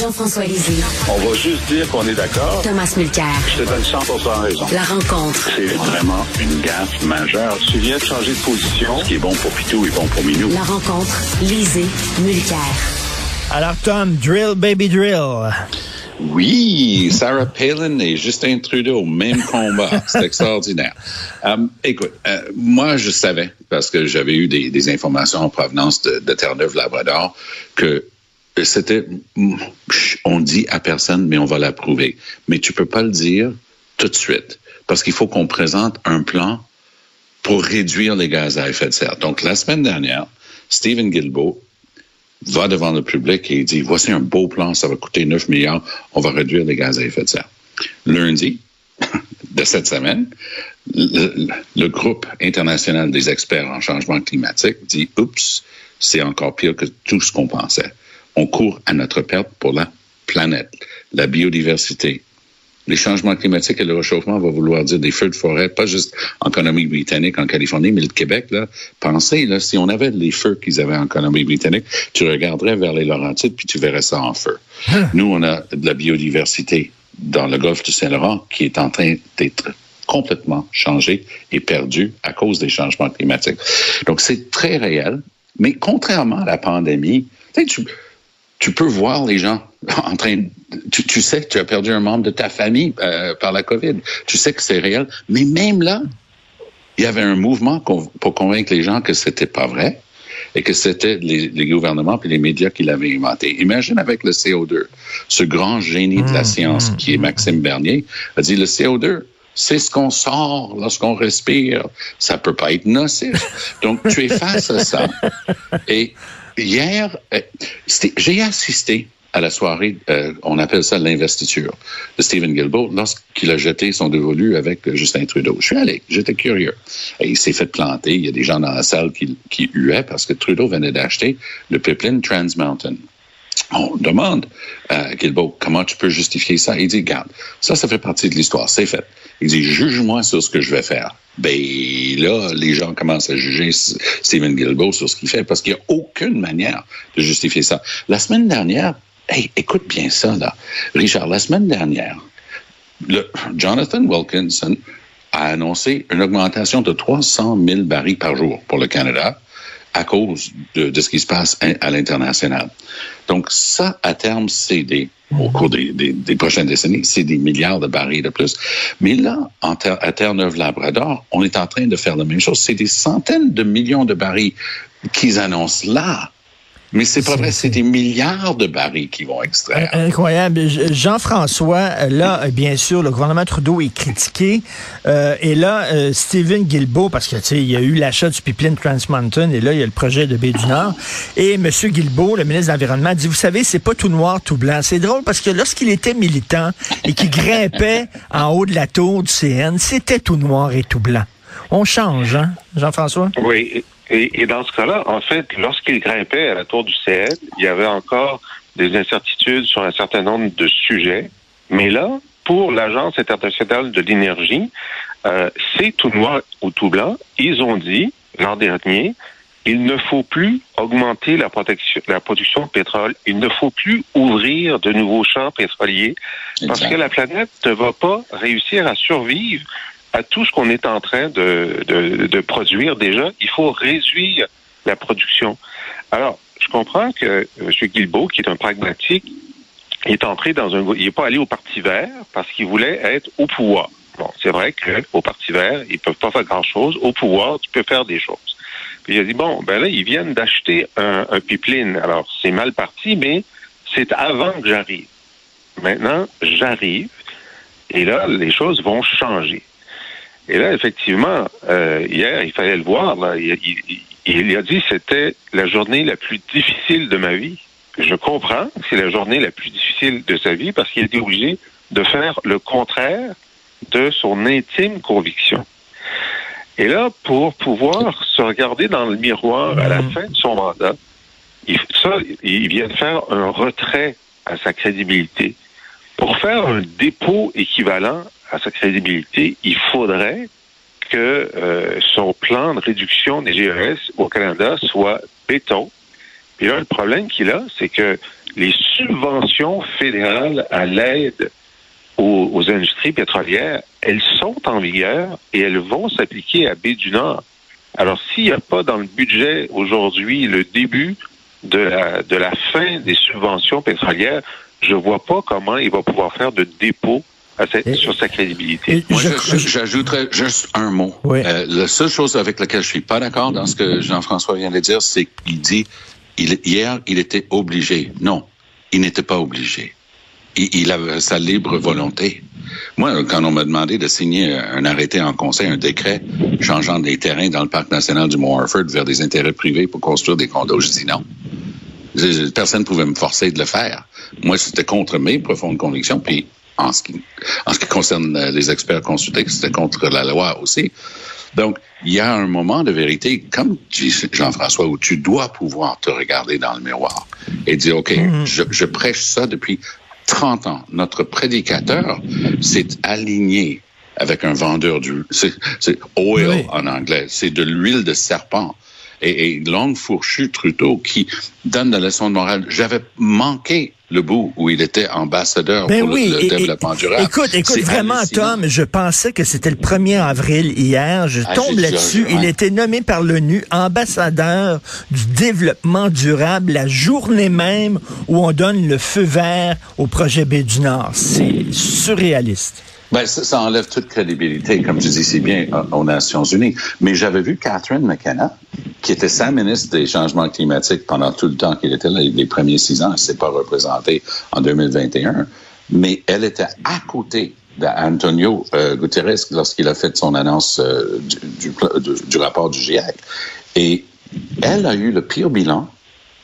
Jean-François Lisée. On va juste dire qu'on est d'accord. Thomas Mulcair. Je te donne 100% raison. La rencontre. C'est vraiment une gaffe majeure. Tu viens de changer de position. Ce qui est bon pour Pitou est bon pour Minou. La rencontre. Lisée. Mulcair. Alors, Tom, drill, baby, drill. Oui, Sarah Palin et Justin Trudeau, même combat. C'est extraordinaire. Um, écoute, euh, moi, je savais, parce que j'avais eu des, des, informations en provenance de, de Terre-Neuve-Labrador, que c'était, on dit à personne, mais on va l'approuver. Mais tu peux pas le dire tout de suite, parce qu'il faut qu'on présente un plan pour réduire les gaz à effet de serre. Donc, la semaine dernière, Stephen Guilbeault va devant le public et dit, voici un beau plan, ça va coûter 9 milliards, on va réduire les gaz à effet de serre. Lundi de cette semaine, le, le groupe international des experts en changement climatique dit, oups, c'est encore pire que tout ce qu'on pensait. On court à notre perte pour la planète, la biodiversité, les changements climatiques et le réchauffement va vouloir dire des feux de forêt, pas juste en Colombie-Britannique, en Californie, mais le Québec. Là, pensez, là, si on avait les feux qu'ils avaient en Colombie-Britannique, tu regarderais vers les Laurentides puis tu verrais ça en feu. Nous, on a de la biodiversité dans le golfe du Saint-Laurent qui est en train d'être complètement changé et perdu à cause des changements climatiques. Donc, c'est très réel. Mais contrairement à la pandémie, tu, tu peux voir les gens en train tu, tu, sais que tu as perdu un membre de ta famille euh, par la COVID. Tu sais que c'est réel. Mais même là, il y avait un mouvement pour convaincre les gens que c'était pas vrai et que c'était les, les, gouvernements et les médias qui l'avaient inventé. Imagine avec le CO2, ce grand génie de la science qui est Maxime Bernier a dit le CO2, c'est ce qu'on sort lorsqu'on respire. Ça peut pas être nocif. Donc, tu es face à ça. Et hier, j'ai assisté à la soirée, euh, on appelle ça l'investiture de Stephen Guilbeault lorsqu'il a jeté son dévolu avec Justin Trudeau. Je suis allé, j'étais curieux. Il s'est fait planter. Il y a des gens dans la salle qui, qui huaient parce que Trudeau venait d'acheter le pipeline Trans Mountain. On demande à Guilbeault comment tu peux justifier ça? Il dit, garde, ça, ça fait partie de l'histoire. C'est fait. Il dit, juge-moi sur ce que je vais faire. Ben là, les gens commencent à juger Stephen Guilbeault sur ce qu'il fait parce qu'il n'y a aucune manière de justifier ça. La semaine dernière, Hey, écoute bien ça, là. Richard, la semaine dernière, le Jonathan Wilkinson a annoncé une augmentation de 300 000 barils par jour pour le Canada à cause de, de ce qui se passe à l'international. Donc, ça, à terme, c'est des, au cours des, des, prochaines décennies, c'est des milliards de barils de plus. Mais là, à Terre-Neuve-Labrador, on est en train de faire la même chose. C'est des centaines de millions de barils qu'ils annoncent là. Mais c'est pas vrai, c'est des milliards de barils qui vont extraire. Incroyable. Jean-François, là, bien sûr, le gouvernement Trudeau est critiqué. Euh, et là, euh, Stephen Guilbeault, parce que tu sais, il y a eu l'achat du pipeline Trans Mountain, et là, il y a le projet de Baie du Nord. Et M. Guilbeault, le ministre de l'Environnement, dit, vous savez, c'est pas tout noir, tout blanc. C'est drôle parce que lorsqu'il était militant et qu'il grimpait en haut de la tour du CN, c'était tout noir et tout blanc. On change, hein, Jean-François? Oui. Et, et, dans ce cas-là, en fait, lorsqu'il grimpait à la tour du CN, il y avait encore des incertitudes sur un certain nombre de sujets. Mais là, pour l'Agence internationale de l'énergie, euh, c'est tout noir ou tout blanc. Ils ont dit, l'an dernier, il ne faut plus augmenter la, protection, la production de pétrole. Il ne faut plus ouvrir de nouveaux champs pétroliers parce que la planète ne va pas réussir à survivre à tout ce qu'on est en train de, de, de, produire déjà, il faut réduire la production. Alors, je comprends que M. Guilbeault, qui est un pragmatique, est entré dans un... Il n'est pas allé au Parti vert parce qu'il voulait être au pouvoir. Bon, c'est vrai qu'au Parti vert, ils peuvent pas faire grand-chose. Au pouvoir, tu peux faire des choses. Puis il a dit, bon, ben là, ils viennent d'acheter un, un pipeline. Alors, c'est mal parti, mais c'est avant que j'arrive. Maintenant, j'arrive. Et là, les choses vont changer. Et là, effectivement, euh, hier, il fallait le voir. Là, il, il, il, a dit que c'était la journée la plus difficile de ma vie. Je comprends que c'est la journée la plus difficile de sa vie parce qu'il a été obligé de faire le contraire de son intime conviction. Et là, pour pouvoir se regarder dans le miroir à la fin de son mandat, il, ça, il vient de faire un retrait à sa crédibilité. Pour faire un dépôt équivalent à sa crédibilité, il faudrait que euh, son plan de réduction des GES au Canada soit béton. Puis là, le problème qu'il a, c'est que les subventions fédérales à l'aide aux, aux, industries pétrolières, elles sont en vigueur et elles vont s'appliquer à Baie du Nord. Alors, s'il n'y a pas dans le budget aujourd'hui le début de la, de la fin des subventions pétrolières, je vois pas comment il va pouvoir faire de dépôt sur sa crédibilité. Moi, j'ajouterais juste un mot. Oui. Euh, la seule chose avec laquelle je suis pas d'accord dans ce que Jean-François vient de dire, c'est qu'il dit il, hier, il était obligé. Non, il n'était pas obligé. Il, il, avait sa libre volonté. Moi, quand on m'a demandé de signer un arrêté en conseil, un décret changeant des terrains dans le parc national du Mont Harford vers des intérêts privés pour construire des condos, je dis non. Personne ne pouvait me forcer de le faire. Moi, c'était contre mes profondes convictions, puis en ce qui, en ce qui concerne les experts consultés, c'était contre la loi aussi. Donc, il y a un moment de vérité, comme dit Jean-François, où tu dois pouvoir te regarder dans le miroir et dire, OK, mm -hmm. je, je prêche ça depuis 30 ans. Notre prédicateur s'est aligné avec un vendeur du... C'est oil oui. en anglais. C'est de l'huile de serpent. Et, et longue fourchue Trudeau qui donne la leçon de morale. J'avais manqué le bout où il était ambassadeur ben pour oui, le, le et, développement durable. Écoute, écoute, vraiment, Tom, je pensais que c'était le 1er avril hier. Je Ah, tombe là-dessus. Il ouais. était nommé par l'ONU ambassadeur du développement durable la journée même où on donne le feu vert au projet B du Nord. C'est surréaliste. Ben, ça, ça enlève toute crédibilité, comme je dis si bien, aux Nations Unies. Mais j'avais vu Catherine McKenna, qui était sa ministre des changements climatiques pendant tout le temps qu'il était là, les premiers six ans. Elle s'est pas représentée en 2021. Mais elle était à côté d'Antonio euh, Guterres lorsqu'il a fait son annonce euh, du, du, du, rapport du GIEC. Et elle a eu le pire bilan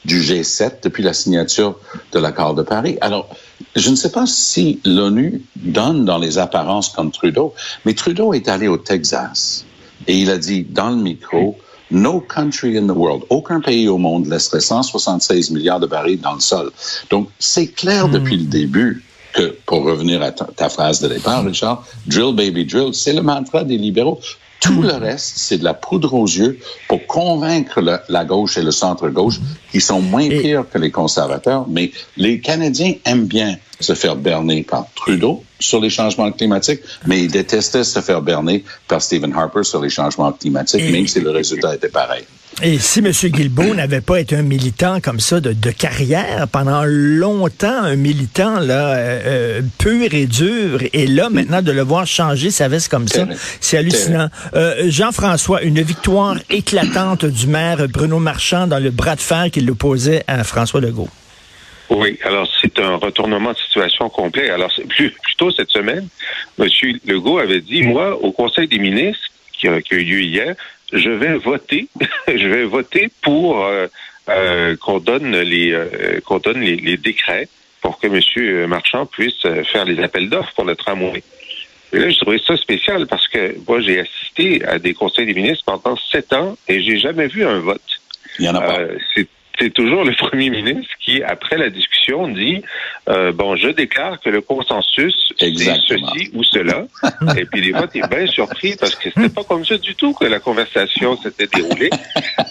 du G7 depuis la signature de l'accord de Paris. Alors, je ne sais pas si l'ONU donne dans les apparences comme Trudeau, mais Trudeau est allé au Texas et il a dit dans le micro, No country in the world, aucun pays au monde laisserait 176 milliards de barils dans le sol. Donc, c'est clair mmh. depuis le début que, pour revenir à ta, ta phrase de départ, Richard, drill baby drill, c'est le mantra des libéraux. Tout le reste, c'est de la poudre aux yeux pour convaincre le, la gauche et le centre-gauche qui sont moins et... pires que les conservateurs. Mais les Canadiens aiment bien se faire berner par Trudeau sur les changements climatiques, mais ils détestaient se faire berner par Stephen Harper sur les changements climatiques, et... même si le résultat était pareil. Et si M. Guilbeault n'avait pas été un militant comme ça de, de carrière pendant longtemps, un militant là euh, pur et dur, et là maintenant de le voir changer sa veste comme ça, c'est hallucinant. Euh, Jean-François, une victoire éclatante du maire Bruno Marchand dans le bras de fer qu'il opposait à François Legault. Oui, alors c'est un retournement de situation complet. Alors plus, plus tôt cette semaine, M. Legault avait dit, moi, au Conseil des ministres, qui a, qui a eu lieu hier, je vais voter, je vais voter pour euh, euh, qu'on donne les euh, qu'on donne les, les, décrets pour que M. Marchand puisse faire les appels d'offres pour le tramway. Et là, je trouvais ça spécial parce que moi, j'ai assisté à des conseils des ministres pendant sept ans et j'ai jamais vu un vote. Il y en a pas. c'est c'est toujours le premier ministre qui, après la discussion, dit euh, bon, je déclare que le consensus c'est ceci ou cela. Et puis des fois, tu es bien surpris parce que c'était pas comme ça du tout que la conversation s'était déroulée.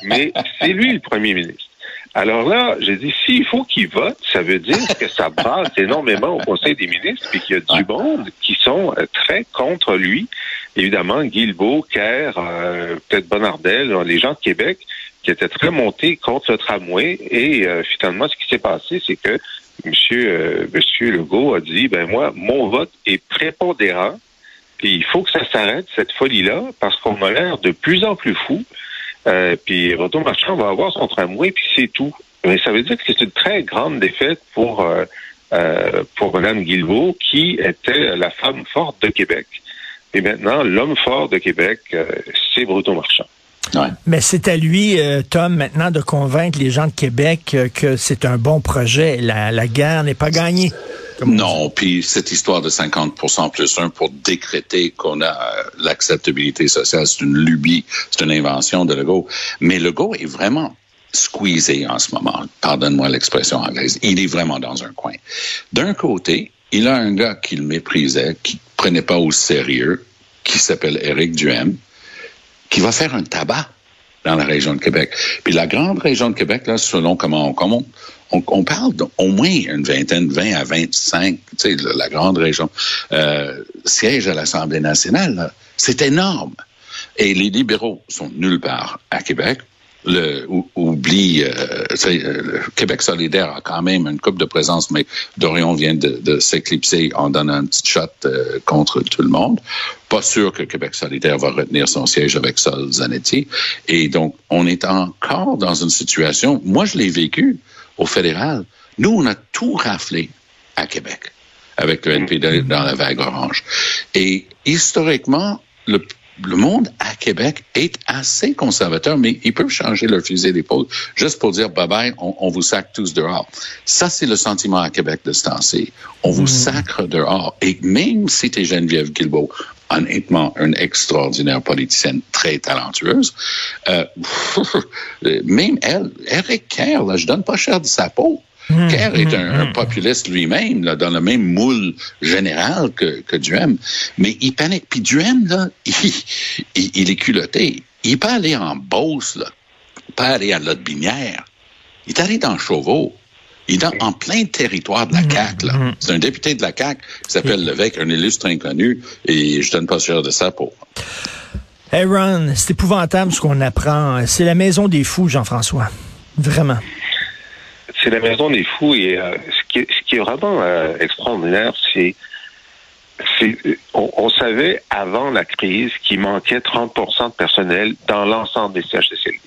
Mais c'est lui le premier ministre. Alors là, j'ai dit, s'il faut qu'il vote, ça veut dire que ça brasse énormément au Conseil des ministres, puis qu'il y a du monde qui sont très contre lui. Évidemment, Guilbeault, Kerr, euh, peut-être Bonardel, les gens de Québec, qui étaient très montés contre le tramway. Et euh, finalement, ce qui s'est passé, c'est que Monsieur, euh, Monsieur Legault a dit, ben moi, mon vote est prépondérant, puis il faut que ça s'arrête, cette folie-là, parce qu'on a l'air de plus en plus fou. Euh, puis Renaud Marchand va avoir son tramway, puis c'est tout. Mais ça veut dire que c'est une très grande défaite pour euh, euh, pour Mme Guilbeault, qui était la femme forte de Québec. Et maintenant, l'homme fort de Québec, euh, c'est Bruto Marchand. Ouais. Mais c'est à lui, euh, Tom, maintenant de convaincre les gens de Québec euh, que c'est un bon projet. La, la guerre n'est pas gagnée. Non, puis cette histoire de 50% plus 1 pour décréter qu'on a euh, l'acceptabilité sociale, c'est une lubie, c'est une invention de Legault. Mais Legault est vraiment squeezé en ce moment. Pardonne-moi l'expression anglaise. Il est vraiment dans un coin. D'un côté, il a un gars qu'il méprisait, qui prenait pas au sérieux, qui s'appelle Éric Duhem, qui va faire un tabac dans la région de Québec. Puis la grande région de Québec, là, selon comment on compte, on, on parle d'au moins une vingtaine, 20 à 25, tu sais, la, la grande région, euh, siège à l'Assemblée nationale. C'est énorme. Et les libéraux sont nulle part à Québec le, oublie, euh, euh, Québec solidaire a quand même une coupe de présence, mais Dorion vient de, de s'éclipser en donnant un petit shot euh, contre tout le monde. Pas sûr que Québec solidaire va retenir son siège avec Sol Zanetti. Et donc, on est encore dans une situation, moi je l'ai vécu au fédéral. Nous, on a tout raflé à Québec avec le NPD dans la vague orange. Et historiquement, le le monde à Québec est assez conservateur, mais ils peuvent changer leur fusil d'épaule juste pour dire bye bye, on, on vous sacre tous dehors. Ça, c'est le sentiment à Québec de ce temps-ci. On vous mm. sacre dehors. Et même si tu es Geneviève Guilbeault, honnêtement, une extraordinaire politicienne très talentueuse, euh, même elle, Eric Kerr, là, je donne pas cher de sa peau. Mmh, Kerr est un, un populiste lui-même, dans le même moule général que, que Duhem. Mais il panique. Puis Duhem, là, il, il, il, est culotté. Il peut aller en Beauce, là. Il peut aller à Lotbinière. Il est allé dans Chauveau. Il est dans, en plein territoire de la CAQ. Là. C'est un député de la CAQ qui s'appelle Levesque, un illustre inconnu, et je donne pas sûr de ça pour. Aaron, c'est épouvantable ce qu'on apprend. C'est la maison des fous, Jean-François. Vraiment c'est la maison des fous et euh, ce, qui est, ce, qui est, vraiment euh, extraordinaire, c'est on, on, savait avant la crise qu'il manquait 30% de personnel dans l'ensemble des CHSLD.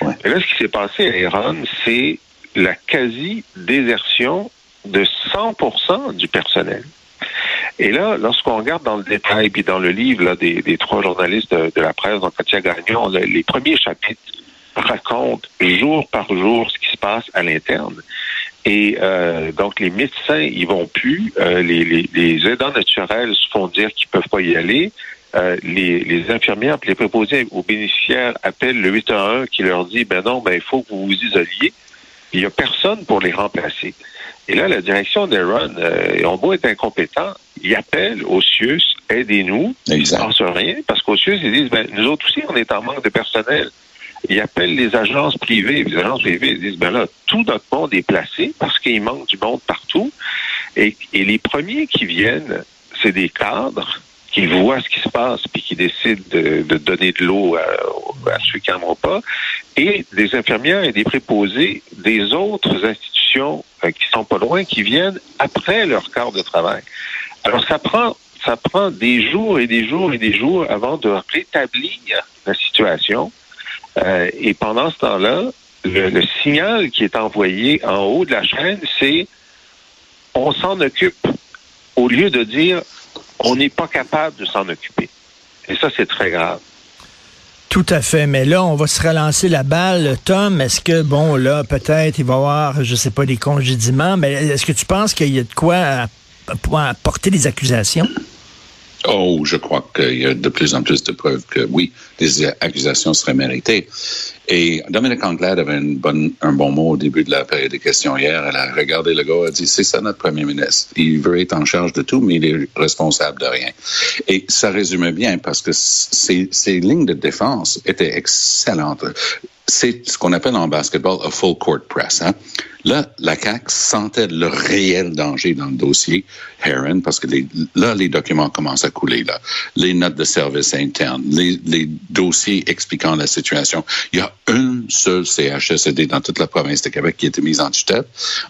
Ouais. Et là, ce qui s'est passé à Iran, c'est la quasi-désertion de 100% du personnel. Et là, lorsqu'on regarde dans le détail, puis dans le livre là, des, des, trois journalistes de, de la presse, donc Katia Gagnon, les premiers chapitres raconte jour par jour ce qui se passe à l'interne. Et euh, donc, les médecins, ils vont plus. Euh, les, les, les, aidants naturels se font dire qu'ils peuvent pas y aller. Euh, les, les, infirmières, les préposés aux bénéficiaires appellent le 811 qui leur dit, ben non, ben il faut que vous vous isoliez. Il y a personne pour les remplacer. Et là, la direction d'Aaron, euh, on beau être incompétent, ils appellent au CIUS, aidez-nous. Ils ne pensent rien, parce qu'au CIUS, ils disent, ben, nous autres aussi, on est en manque de personnel ils appellent les agences privées. Les agences privées disent, ben là, tout notre monde est placé parce qu'il manque du monde partout. Et, et les premiers qui viennent, c'est des cadres qui voient ce qui se passe puis qui décident de, de donner de l'eau à, à, ceux qui n'en ont pas, et des infirmières et des préposés des autres institutions euh, qui sont pas loin, qui viennent après leur quart de travail. Alors ça prend ça prend des jours et des jours et des jours avant de rétablir la situation. Euh, et pendant ce temps-là, le, signal qui est envoyé en haut de la chaîne, c'est on s'en occupe, au lieu de dire on n'est pas capable de s'en occuper. Et ça, c'est très grave. Tout à fait. Mais là, on va se relancer la balle. Tom, est-ce que, bon, là, peut-être, il va y avoir, je sais pas, des congédiements, mais est-ce que tu penses qu'il y a de quoi à porter des accusations? Oh, je crois qu'il y a de plus en plus de preuves que oui, des accusations seraient méritées. Et Dominique Anglade avait une bonne, un bon mot au début de la période de questions hier. Elle a regardé le gars, elle a dit, c'est ça notre premier ministre. Il veut être en charge de tout, mais il est responsable de rien. Et ça résumait bien parce que ces, ces lignes de défense étaient excellentes c'est ce qu'on appelle en basketball a full court press. Hein? Là, la CAQ sentait le réel danger dans le dossier Heron parce que là, les documents commencent à couler. Là. Les notes de service interne, les, dossiers expliquant la situation. Il y a une seule CHSD dans toute la province de Québec qui a été mise en tutelle.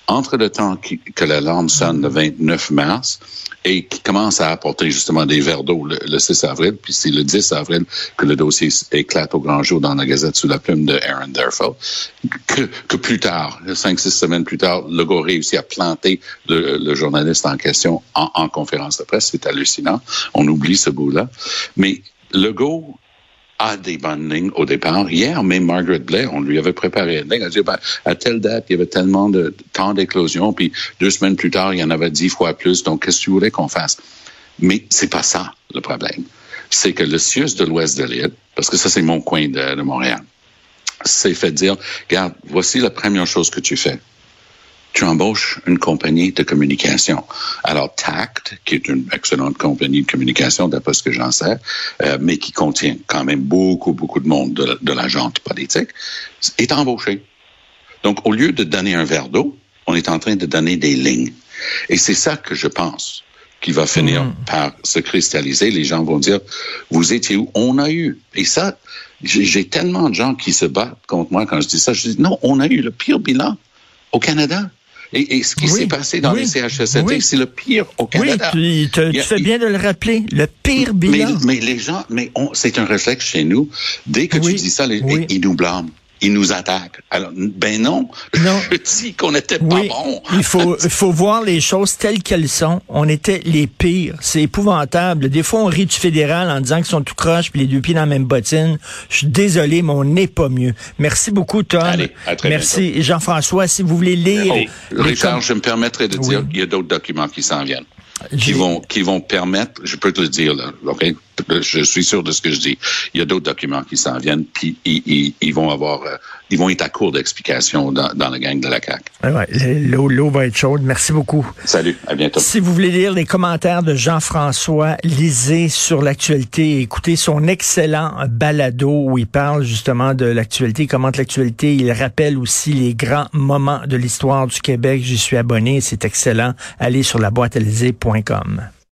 Entre le temps que l'alarme sonne le 29 mars et qui commence à apporter justement des verres d'eau le, 6 avril, puis c'est le 10 avril que le dossier éclate au grand jour dans la Gazette sous la plume de Aaron Derfel, que, plus tard, le 5, 6, semaine plus tard, Legault réussit à planter le, journaliste en question en, conférence de presse. C'est hallucinant. On oublie ce bout-là. Mais Legault a des bonnes au départ. Hier, même Margaret Blair, on lui avait préparé une ligne. Dit, ben, à telle date, il y avait tellement de d'éclosion, puis deux semaines plus tard, il y en avait dix fois plus. Donc, qu'est-ce que tu voulais qu'on fasse? Mais c'est pas ça, le problème. C'est que le Sius de l'ouest de l'île, parce que ça, c'est mon coin de, de Montréal, s'est fait dire, regarde, voici la première chose que tu fais tu embauches une compagnie de communication. Alors, Tact, qui est une excellente compagnie de communication, d'après ce que j'en sais, euh, mais qui contient quand même beaucoup, beaucoup de monde de, de la gente politique, est embauché. Donc, au lieu de donner un verre d'eau, on est en train de donner des lignes. Et c'est ça que je pense qui va finir Mm. par se cristalliser. Les gens vont dire, vous étiez où? On a eu. Et ça, j'ai tellement de gens qui se battent contre moi quand je dis ça. Je dis, non, on a eu le pire bilan au Canada. Et, et ce qui Oui, s'est passé dans oui, les CHSLT, oui. c'est le pire au Oui, Canada. tu, tu- tu fais bien de le rappeler. Le pire mais, bilan. mais les gens, mais on- c'est un réflexe chez nous. Dès que Oui, tu dis ça, les, oui. ils nous blâment. Ils nous attaquent. Alors, ben non. Non. Je dis qu'on n'était pas Oui, bon. il faut, faut voir les choses telles qu'elles sont. On était les pires. C'est épouvantable. Des fois, on rit du fédéral en disant qu'ils sont tout croches puis les deux pieds dans la même bottine. Je suis désolé, mais on n'est pas mieux. Merci beaucoup, Tom. Allez, à très Merci, Jean-François. Si vous voulez lire... Oh, Richard, je me permettrai de dire Oui. qu'il y a d'autres documents qui s'en viennent. Qui vont, qui vont permettre, je peux te le dire, là, OK? Je suis sûr de ce que je dis. Il y a d'autres documents qui s'en viennent, puis ils, ils- ils vont avoir, euh, ils vont être à court d'explications dans, dans la gang de la CAQ. Ah ouais, l'eau, va être chaude. Merci beaucoup. Salut, à bientôt. Si vous voulez lire les commentaires de Jean-François, lisez sur l'actualité, écoutez son excellent balado où il parle justement de l'actualité, il commente l'actualité, il rappelle aussi les grands moments de l'histoire du Québec. J'y suis abonné, c'est excellent. Allez sur la boîte